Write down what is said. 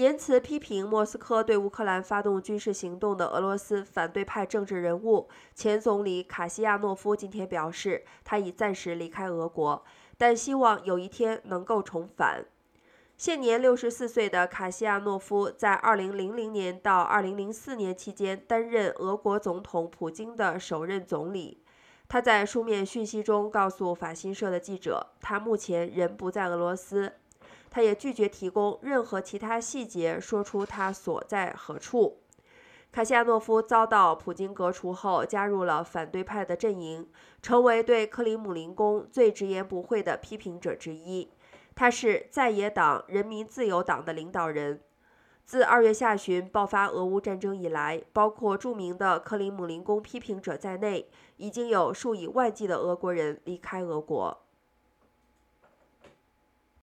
言辞批评莫斯科对乌克兰发动军事行动的俄罗斯反对派政治人物前总理卡西亚诺夫今天表示，他已暂时离开俄国，但希望有一天能够重返。现年六十四岁的卡西亚诺夫，在二零零零年到二零零四年期间担任俄国总统普京的首任总理。他在书面讯息中告诉法新社的记者，他目前人不在俄罗斯。他也拒绝提供任何其他细节，说出他所在何处。卡西亚诺夫遭到普京革除后，加入了反对派的阵营，成为对克里姆林宫最直言不讳的批评者之一。他是在野党人民自由党的领导人。自二月下旬爆发俄乌战争以来，包括著名的克里姆林宫批评者在内，已经有数以万计的俄国人离开俄国。